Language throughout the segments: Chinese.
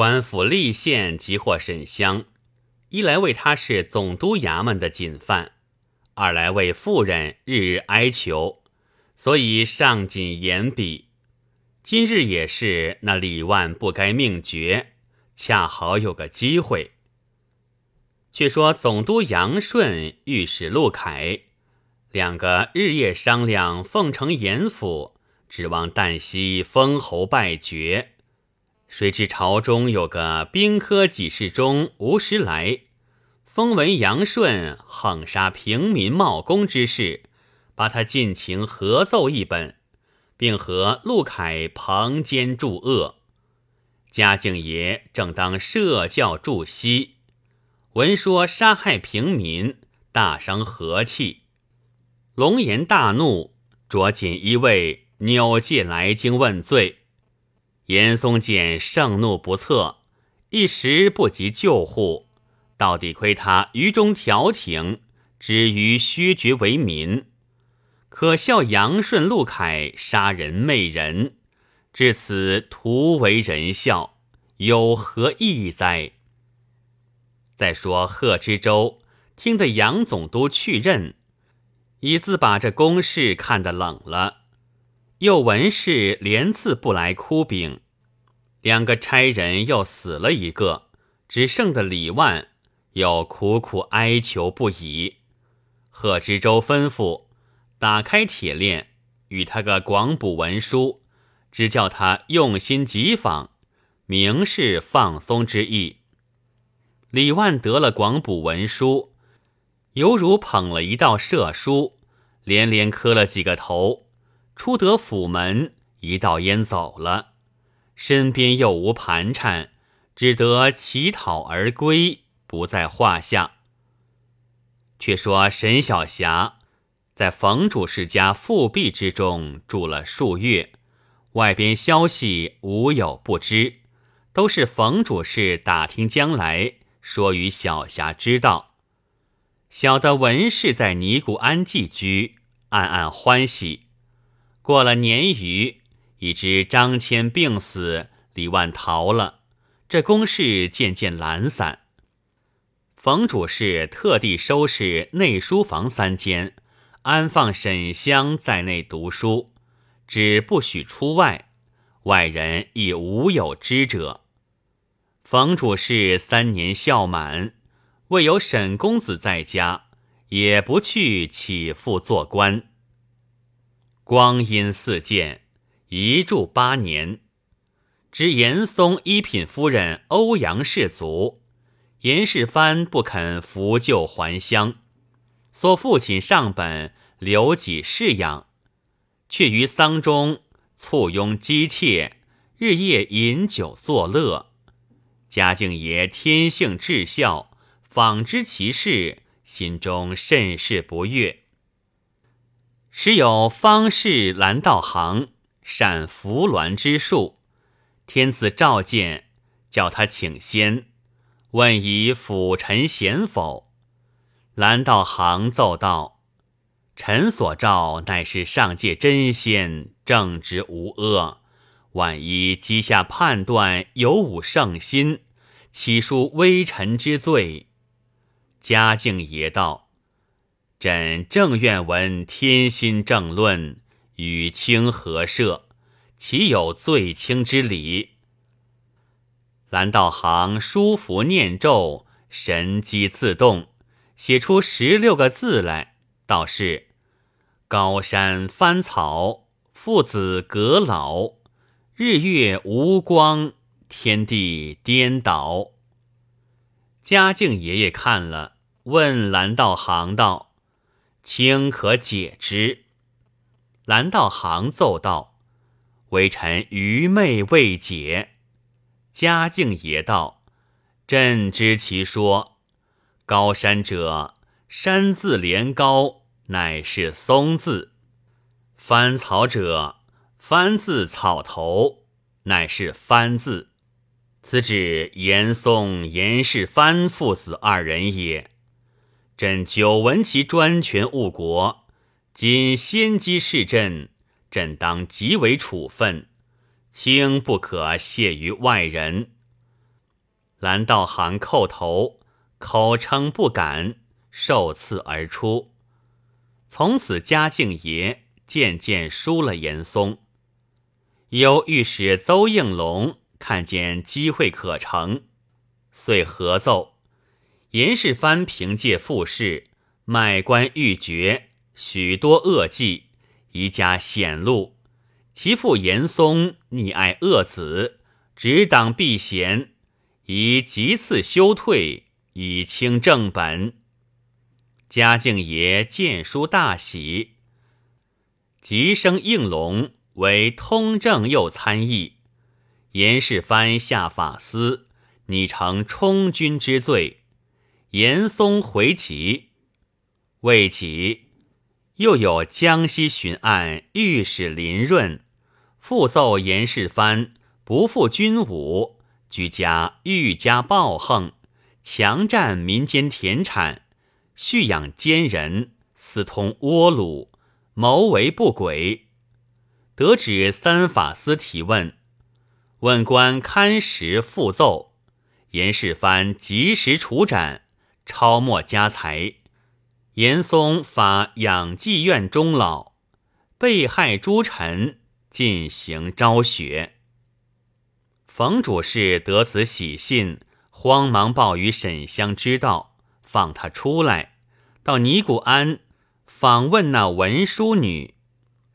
官府立县即获沈香，一来为他是总督衙门的锦犯，二来为妇人日日哀求，所以上紧严笔。今日也是那李万不该命绝，恰好有个机会。却说总督杨顺、御史陆凯两个日夜商量，奉承严府，指望旦夕封侯拜爵。谁知朝中有个兵科给事中吴时来，风闻杨顺横杀平民冒功之事，把他尽情合奏一本，并和陆凯旁兼助恶。嘉靖爷正当设教助息，闻说杀害平民，大伤和气，龙颜大怒，着锦衣卫扭戒来京问罪。严嵩见盛怒不测，一时不及救护，到底亏他愚中调停，止于削爵为民。可笑杨顺、陆凯杀人媚人，至此徒为人笑，有何意义哉？再说贺知州听得杨总督去任，已自把这公事看得冷了。又闻是连次不来哭禀，两个差人又死了一个，只剩的李万又苦苦哀求不已。贺知州吩咐打开铁链，与他个广补文书，只叫他用心急访，明示放松之意。李万得了广补文书，犹如捧了一道赦书，连连磕了几个头。出得府门，一道烟走了，身边又无盘缠，只得乞讨而归，不在话下。却说沈小霞在冯主事家复辟之中住了数月，外边消息无有不知，都是冯主事打听将来，说与小霞知道。小的文氏在尼姑庵寄居，暗暗欢喜。过了年余，已知张骞病死，李万逃了，这公事渐渐懒散。冯主事特地收拾内书房三间，安放沈香在内读书，只不许出外，外人亦无有知者。冯主事三年孝满，未有沈公子在家，也不去起复做官。光阴似箭，一住八年。知严嵩一品夫人欧阳氏族，严世蕃不肯扶柩还乡，所父亲上本留己侍养，却于丧中簇拥姬妾，日夜饮酒作乐。嘉靖爷天性至孝，访知其事，心中甚是不悦。时有方士兰道行善扶鸾之术，天子召见，叫他请仙，问以辅臣贤否？兰道行奏道：“臣所召乃是上界真仙，正直无恶。万一机下判断有误圣心，岂恕微臣之罪？”嘉靖爷道。朕正愿闻天心正论，与清和社，岂有最轻之理？蓝道行书符念咒，神机自动，写出十六个字来，道是：高山翻草，父子隔老，日月无光，天地颠倒。嘉靖爷爷看了，问蓝道行道。卿可解之。蓝道行奏道：“微臣愚昧未解。”嘉靖爷道：“朕知其说。高山者，山字连高，乃是松字；翻草者，翻字草头，乃是翻字。此指严嵩、严世蕃父子二人也。”朕久闻其专权误国，今先机是朕，朕当极为处分，卿不可泄于外人。蓝道行叩头，口称不敢，受赐而出。从此嘉靖爷渐渐疏了严嵩。由御史邹应龙看见机会可成，遂合奏：严世蕃凭借复试，卖官鬻爵，许多恶迹，宜加显露。其父严嵩溺爱恶子，执党避嫌，宜即次休退，以清正本。嘉靖爷见书大喜，即升应龙为通政右参议。严世蕃下法司，拟成充军之罪。严嵩回籍，未几，又有江西巡按御史林润复奏严世蕃不负军武，居家愈加暴横，强占民间田产。蓄养奸人，私通倭虏，谋为不轨。得旨三法司提问，问官勘实复奏，严世蕃及时处斩，抄没家财。严嵩发养济院终老，被害诸臣进行昭雪。冯主事得此喜信，慌忙报与沈香知道，放他出来。到尼姑庵访问那文淑女，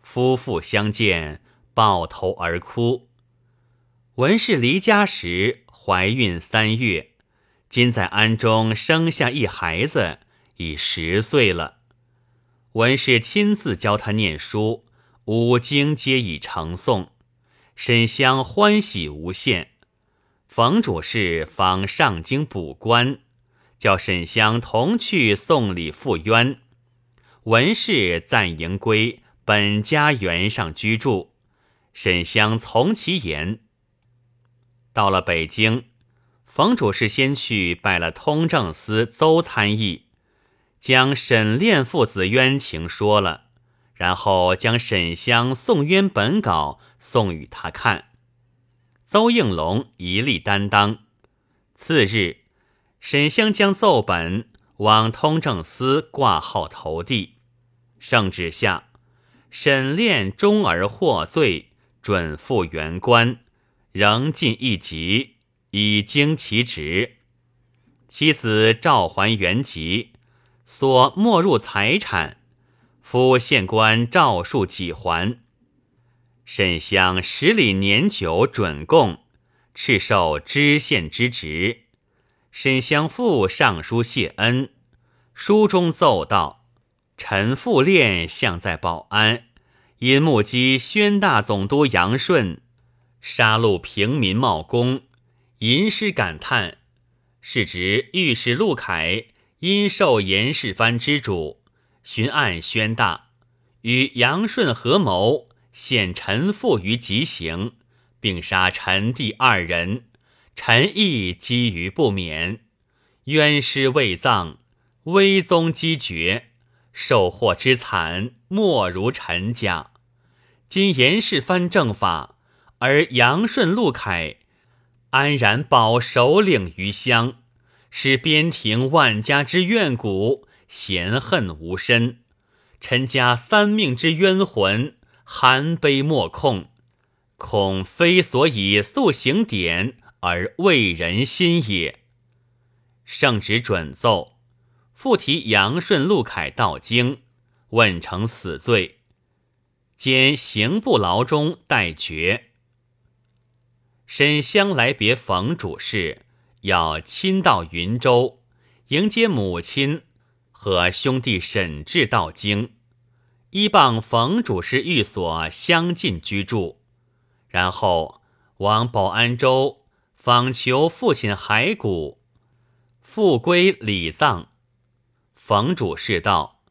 夫妇相见，抱头而哭。文氏离家时怀孕三月，今在庵中生下一孩子，已十岁了。文氏亲自教他念书，五经皆已成诵。沈香欢喜无限。冯主事方上京补官。叫沈香同去送礼赴冤，文氏暂迎归本家园上居住。沈香从其言。到了北京，冯主事先去拜了通政司邹参议，将沈炼父子冤情说了，然后将沈香送冤本稿送与他看。邹应龙一力担当。次日。沈香将奏本往通政司挂号投递，圣旨下，沈炼终而获罪，准复原官，仍进一级，以经其职。妻子召还原籍，所没入财产，夫县官诏数几还。沈香十里年久准供，敕授知县之职。沈香父上书谢恩，书中奏道：“臣父练向在保安，因目击宣大总督杨顺杀戮平民冒功，吟诗感叹。是指御史陆凯因受严世蕃之主，巡按宣大，与杨顺合谋，陷臣父于极刑，并杀臣弟二人。”臣亦积于不免，冤尸未葬，威宗积绝，受祸之惨莫如臣家。今严世蕃正法，而杨顺、陆凯安然保首领于乡，使边庭万家之怨骨，嫌恨无身。臣家三命之冤魂，含悲莫控，恐非所以速行典。而畏人心也。圣旨准奏，复提杨顺、陆凯到京，问成死罪，兼刑部牢中待决。沈香来别冯主事，要亲到云州迎接母亲和兄弟沈志到京，依傍冯主事寓所相近居住，然后往保安州。访求父亲骸骨，复归礼葬。冯主事道：“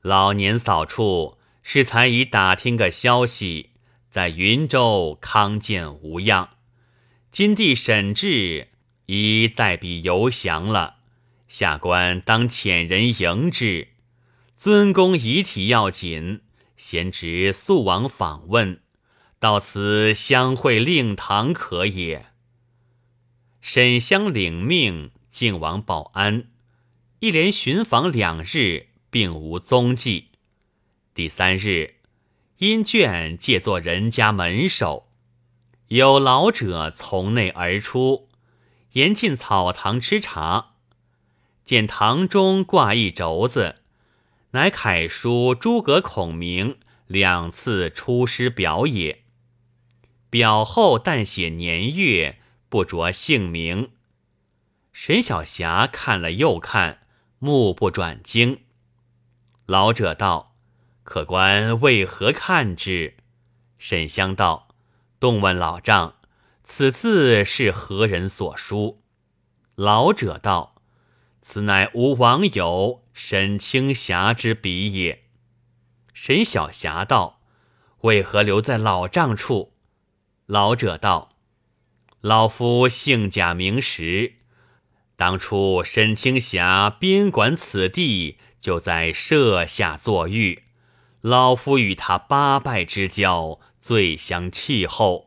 老年扫处，是才已打听个消息，在云州康健无恙。今帝沈志已在彼游降了，下官当遣人迎之。尊公遗体要紧，贤侄速往访问，到此相会令堂可也。”沈香领命，进往保安，一连巡访两日，并无踪迹。第三日，因眷借作人家门首，有老者从内而出，沿进草堂吃茶，见堂中挂一轴子，乃楷书诸葛孔明两次出师表也。表后但写年月，不着姓名。沈小霞看了又看，目不转睛。老者道：“客官为何看之？”沈香道：“动问老丈，此字是何人所书？”老者道：“此乃吾网友沈青霞之笔也。”沈小霞道：“为何留在老丈处？”老者道：“老夫姓贾名实，当初沈青霞边管此地，就在舍下坐狱。老夫与他八拜之交，最相契厚。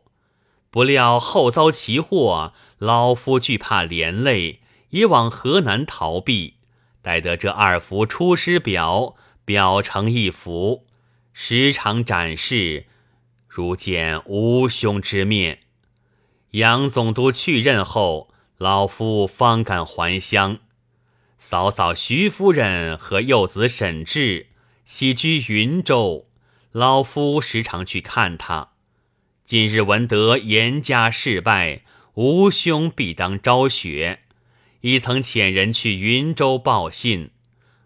不料后遭其祸，老夫惧怕连累，已往河南逃避。待得这二幅出师表，表成一幅，时常展示。”如见无兄之面，杨总督去任后，老夫方敢还乡。嫂嫂徐夫人和幼子沈志喜居云州，老夫时常去看他。今日闻得严家事败，吾兄必当昭雪，已曾遣人去云州报信，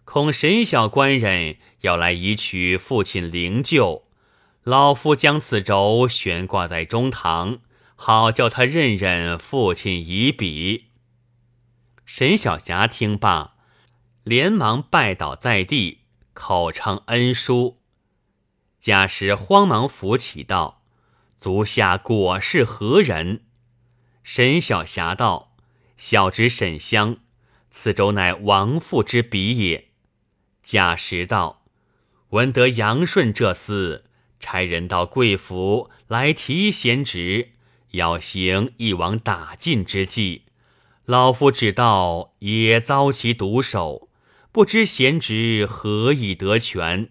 恐沈小官人要来移取父亲灵柩。老夫将此轴悬挂在中堂，好叫他认认父亲遗笔。沈小霞听罢，连忙拜倒在地，口称恩书。贾时慌忙扶起道：“足下果是何人？”沈小霞道：“小侄沈香，此州乃王父之笔也。”贾时道：“闻得杨顺这厮。”差人到贵府来提贤侄，要行一网打尽之计。老夫只道也遭其毒手，不知贤侄何以得权。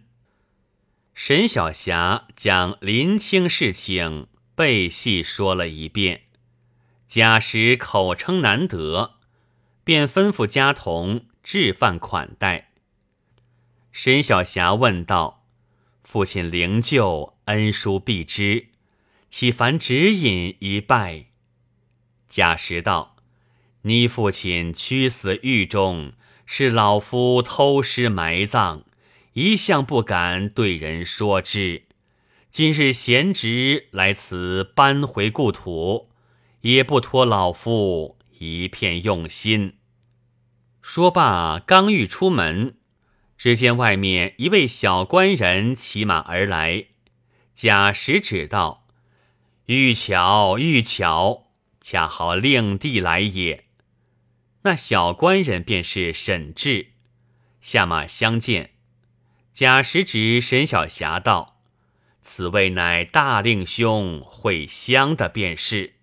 沈小霞将林清事情背细说了一遍，贾时口称难得，便吩咐家童置饭款待。沈小霞问道。父亲灵柩，恩叔必知，岂凡指引一拜？贾时道：“你父亲屈死狱中，是老夫偷尸埋葬，一向不敢对人说之。今日贤侄来此搬回故土，也不托老夫一片用心。”说罢，刚欲出门。只见外面一位小官人骑马而来，贾时指道：“玉巧，玉巧，恰好令弟来也。”那小官人便是沈志，下马相见。贾时指沈小霞道：“此位乃大令兄会香的便是。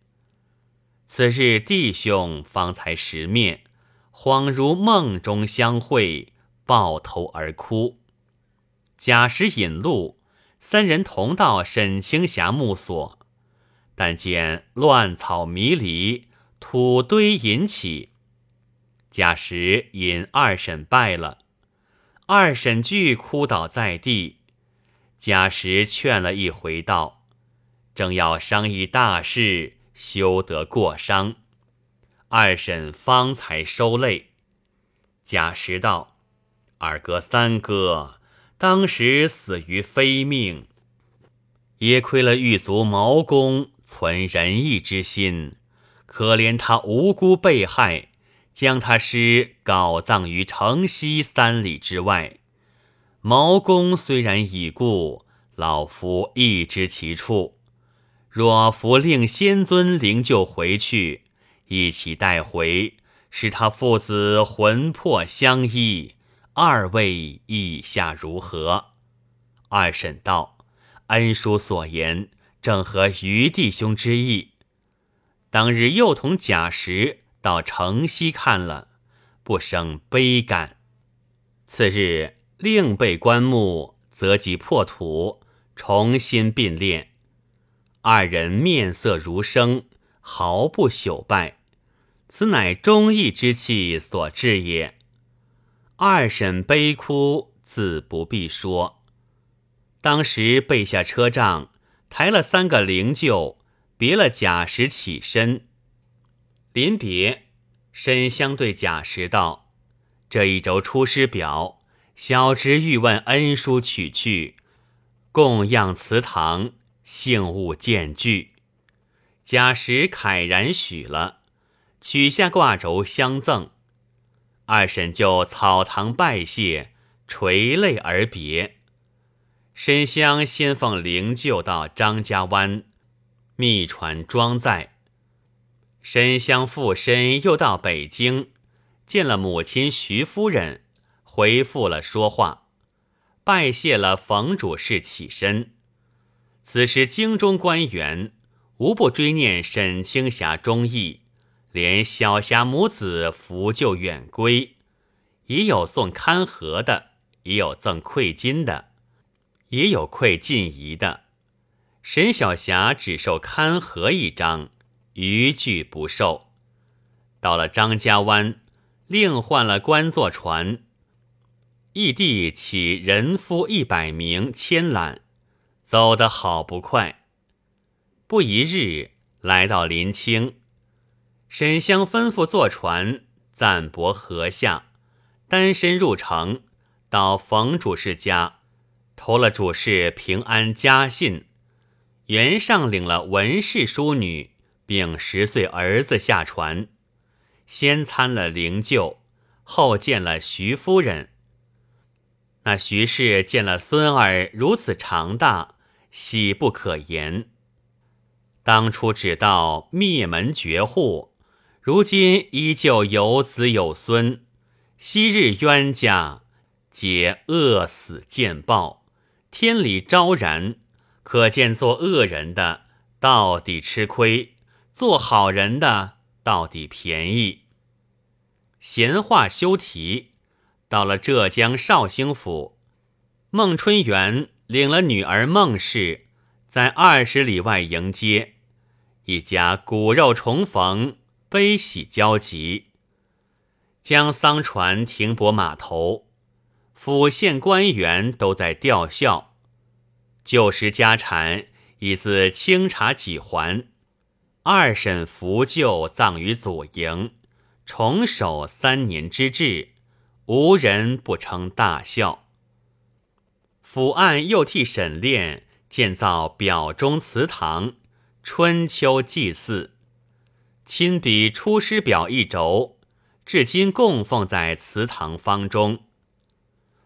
此日弟兄方才识面，恍如梦中相会。”抱头而哭。贾时引路，三人同到沈青霞墓所，但见乱草迷离，土堆引起。贾时引二婶拜了，二婶俱哭倒在地。贾时劝了一回，道：“正要商议大事，休得过伤。”二婶方才收泪。贾时道。二哥、三哥当时死于非命，也亏了狱卒毛公存仁义之心，可怜他无辜被害，将他尸搞葬于城西三里之外。毛公虽然已故，老夫亦知其处。若扶令仙尊灵柩回去，一起带回，使他父子魂魄相依。二位意下如何？二婶道：“恩叔所言正合余弟兄之意。当日又同贾时到城西看了，不生悲感。次日，另被棺木，择即破土，重新并列。二人面色如生，毫不朽败。此乃忠义之气所致也。二婶悲哭，自不必说。当时备下车帐，抬了三个灵柩，别了贾石起身。临别，沈湘对贾石道：“这一轴出师表，小侄欲问恩叔取去，供养祠堂，幸勿见拒。”贾石慨然许了。取下挂轴相赠，二婶就草堂拜谢，垂泪而别。沈香先奉灵柩到张家湾，密传装载。沈香附身又到北京，见了母亲徐夫人，回复了说话，拜谢了冯主事，起身。此时京中官员无不追念沈青霞忠义。连小霞母子扶柩远归，也有送堪和的，也有赠馈金的，也有馈晋仪的。沈小霞只受堪和一张，余俱不受。到了张家湾，另换了官坐船，义弟起人夫一百名牵缆，走得好不快。不一日，来到临清。沈香吩咐坐船暂泊河下，单身入城，到冯主事家，投了主事平安家信。原上领了文氏淑女，并十岁儿子下船，先参了灵柩，后见了徐夫人。那徐氏见了孙儿如此长大，喜不可言。当初只道灭门绝户。如今依旧有子有孙，昔日冤家皆饿死见报，天理昭然，可见做恶人的到底吃亏，做好人的到底便宜。闲话休提，到了浙江绍兴府，孟春元领了女儿孟氏，在二十里外迎接，一家骨肉重逢。悲喜交集，将丧船停泊码头，府县官员都在吊孝，旧时家产已自清查几还。二审扶柩葬于祖营，重守三年之制，无人不称大孝。府案又替沈炼建造表中祠堂，春秋祭祀。亲笔《出师表》一轴，至今供奉在祠堂方中。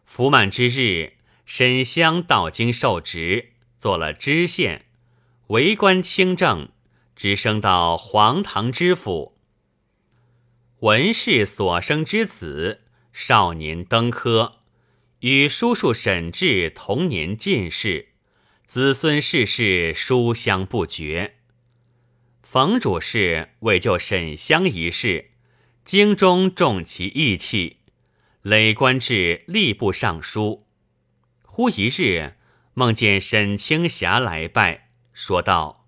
福满之日，沈香到京受职，做了知县，为官清正，直升到黄堂知府。文氏所生之子，少年登科，与叔叔沈志同年进士，子孙世世书香不绝。冯主事为救沈香一事，京中重其义气，累官至吏部尚书。忽一日，梦见沈青霞来拜，说道：“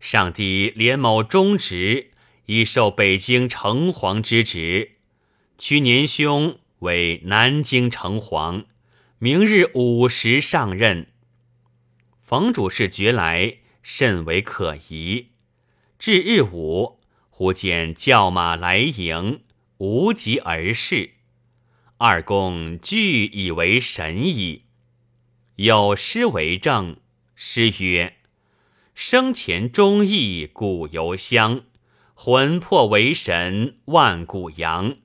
上帝怜某忠直，已受北京城隍之职，去年兄为南京城隍，明日午时上任。”冯主事觉来甚为可疑。至日午，忽见叫马来迎，无疾而逝。二公俱以为神矣。有诗为证：诗曰：“生前忠义古犹香，魂魄为神万古扬。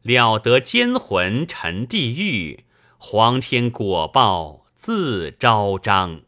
了得奸魂沉地狱，皇天果报自昭彰。”